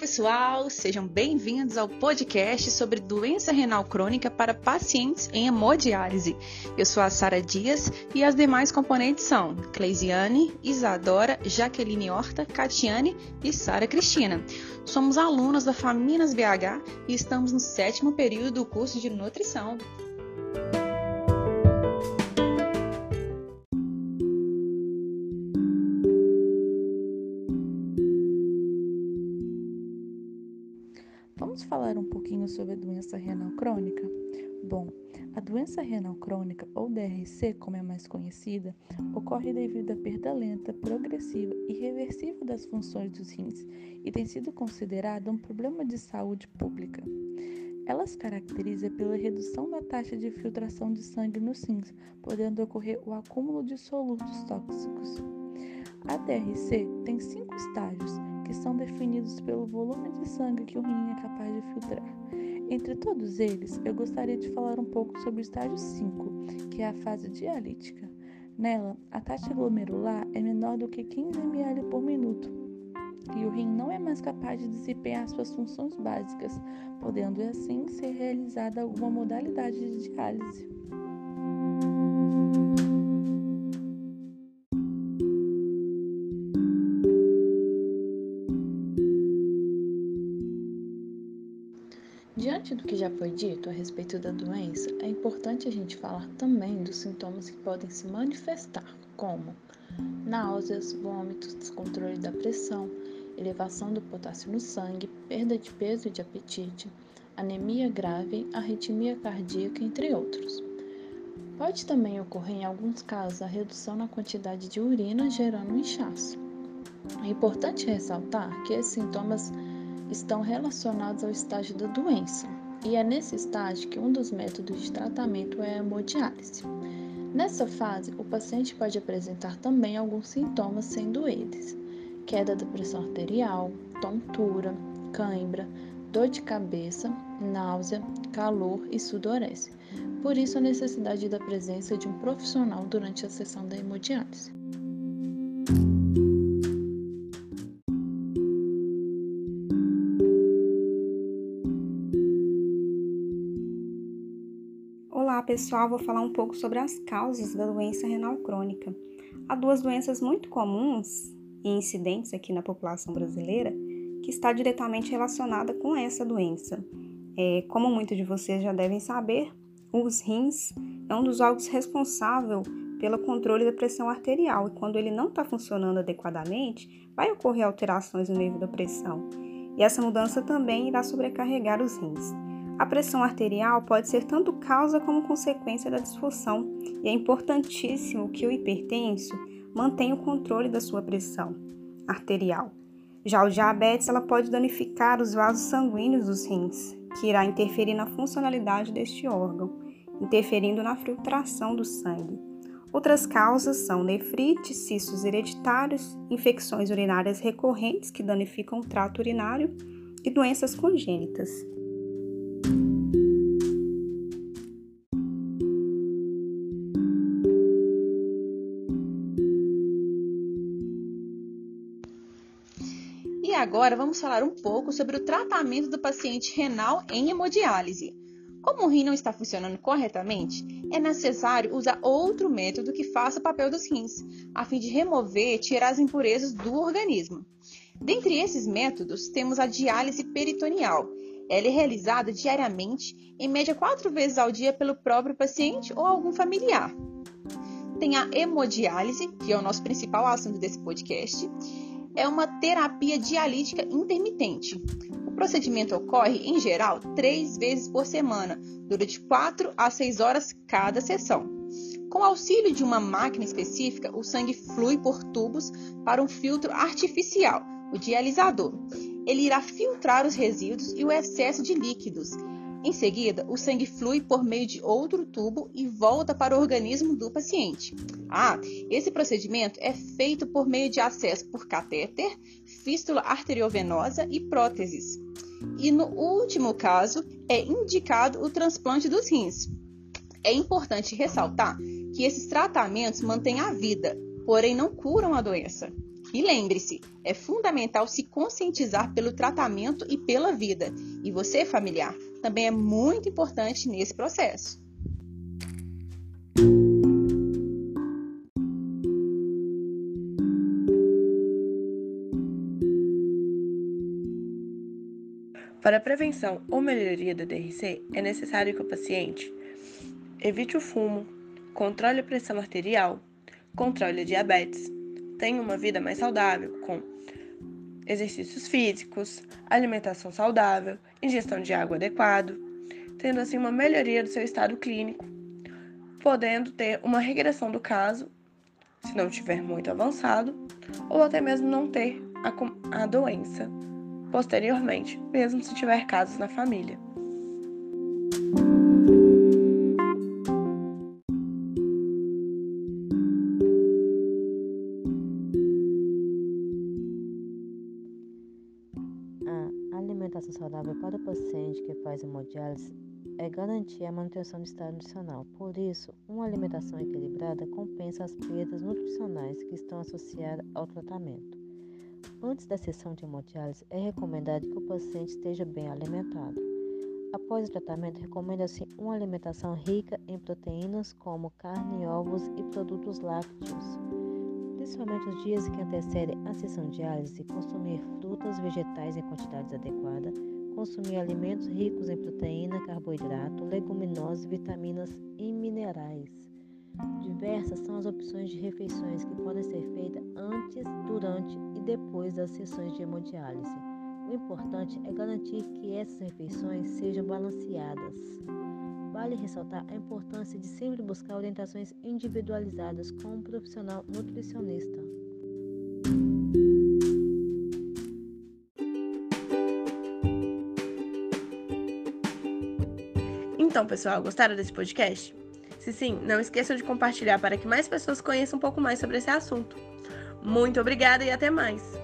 pessoal, sejam bem-vindos ao podcast sobre doença renal crônica para pacientes em hemodiálise. Eu sou a Sara Dias e as demais componentes são Cleisiane, Isadora, Jaqueline Horta, Catiane e Sara Cristina. Somos alunas da Faminas BH e estamos no sétimo período do curso de nutrição. Sobre a doença renal crônica? Bom, a doença renal crônica, ou DRC, como é mais conhecida, ocorre devido à perda lenta, progressiva e reversível das funções dos rins e tem sido considerada um problema de saúde pública. Ela se caracteriza pela redução da taxa de filtração de sangue nos rins, podendo ocorrer o acúmulo de solutos tóxicos. A DRC tem cinco estágios são definidos pelo volume de sangue que o rim é capaz de filtrar. Entre todos eles, eu gostaria de falar um pouco sobre o estágio 5, que é a fase dialítica. Nela, a taxa glomerular é menor do que 15 ml por minuto e o rim não é mais capaz de desempenhar suas funções básicas, podendo assim ser realizada alguma modalidade de diálise. Diante do que já foi dito a respeito da doença, é importante a gente falar também dos sintomas que podem se manifestar, como náuseas, vômitos, descontrole da pressão, elevação do potássio no sangue, perda de peso e de apetite, anemia grave, arritmia cardíaca, entre outros. Pode também ocorrer em alguns casos a redução na quantidade de urina, gerando um inchaço. É importante ressaltar que esses sintomas estão relacionados ao estágio da doença, e é nesse estágio que um dos métodos de tratamento é a hemodiálise. Nessa fase, o paciente pode apresentar também alguns sintomas, sendo eles queda da pressão arterial, tontura, cãibra, dor de cabeça, náusea, calor e sudorese. Por isso, a necessidade da presença de um profissional durante a sessão da hemodiálise. Pessoal, vou falar um pouco sobre as causas da doença renal crônica. Há duas doenças muito comuns e incidentes aqui na população brasileira que está diretamente relacionada com essa doença. É, como muitos de vocês já devem saber, os rins é um dos órgãos responsável pelo controle da pressão arterial e quando ele não está funcionando adequadamente, vai ocorrer alterações no nível da pressão. E essa mudança também irá sobrecarregar os rins. A pressão arterial pode ser tanto causa como consequência da disfunção, e é importantíssimo que o hipertenso mantenha o controle da sua pressão arterial. Já o diabetes ela pode danificar os vasos sanguíneos dos rins, que irá interferir na funcionalidade deste órgão, interferindo na filtração do sangue. Outras causas são nefrite, cistos hereditários, infecções urinárias recorrentes que danificam o trato urinário e doenças congênitas. Agora vamos falar um pouco sobre o tratamento do paciente renal em hemodiálise. Como o rim não está funcionando corretamente, é necessário usar outro método que faça o papel dos rins, a fim de remover e tirar as impurezas do organismo. Dentre esses métodos, temos a diálise peritoneal. Ela é realizada diariamente, em média quatro vezes ao dia pelo próprio paciente ou algum familiar. Tem a hemodiálise, que é o nosso principal assunto desse podcast, é uma terapia dialítica intermitente. O procedimento ocorre, em geral, três vezes por semana, durante 4 a 6 horas cada sessão. Com auxílio de uma máquina específica, o sangue flui por tubos para um filtro artificial, o dialisador. Ele irá filtrar os resíduos e o excesso de líquidos, em seguida, o sangue flui por meio de outro tubo e volta para o organismo do paciente. Ah, esse procedimento é feito por meio de acesso por catéter, fístula arteriovenosa e próteses. E no último caso, é indicado o transplante dos rins. É importante ressaltar que esses tratamentos mantêm a vida, porém não curam a doença. E lembre-se, é fundamental se conscientizar pelo tratamento e pela vida. E você, familiar, também é muito importante nesse processo. Para a prevenção ou melhoria da DRC, é necessário que o paciente evite o fumo, controle a pressão arterial, controle a diabetes, tenha uma vida mais saudável, com exercícios físicos, alimentação saudável, ingestão de água adequada, tendo assim uma melhoria do seu estado clínico, podendo ter uma regressão do caso, se não estiver muito avançado, ou até mesmo não ter a, a doença posteriormente, mesmo se tiver casos na família. Alimentação saudável para o paciente que faz hemodiálise é garantir a manutenção do estado nutricional. Por isso, uma alimentação equilibrada compensa as perdas nutricionais que estão associadas ao tratamento. Antes da sessão de hemodiálise, é recomendado que o paciente esteja bem alimentado. Após o tratamento, recomenda-se uma alimentação rica em proteínas como carne, ovos e produtos lácteos. Principalmente os dias que antecedem a sessão de diálise, consumir frutas, vegetais em quantidades adequadas, consumir alimentos ricos em proteína, carboidrato, leguminosas, vitaminas e minerais. Diversas são as opções de refeições que podem ser feitas antes, durante e depois das sessões de hemodiálise. O importante é garantir que essas refeições sejam balanceadas. Vale ressaltar a importância de sempre buscar orientações individualizadas com um profissional nutricionista. Então, pessoal, gostaram desse podcast? Se sim, não esqueçam de compartilhar para que mais pessoas conheçam um pouco mais sobre esse assunto. Muito obrigada e até mais!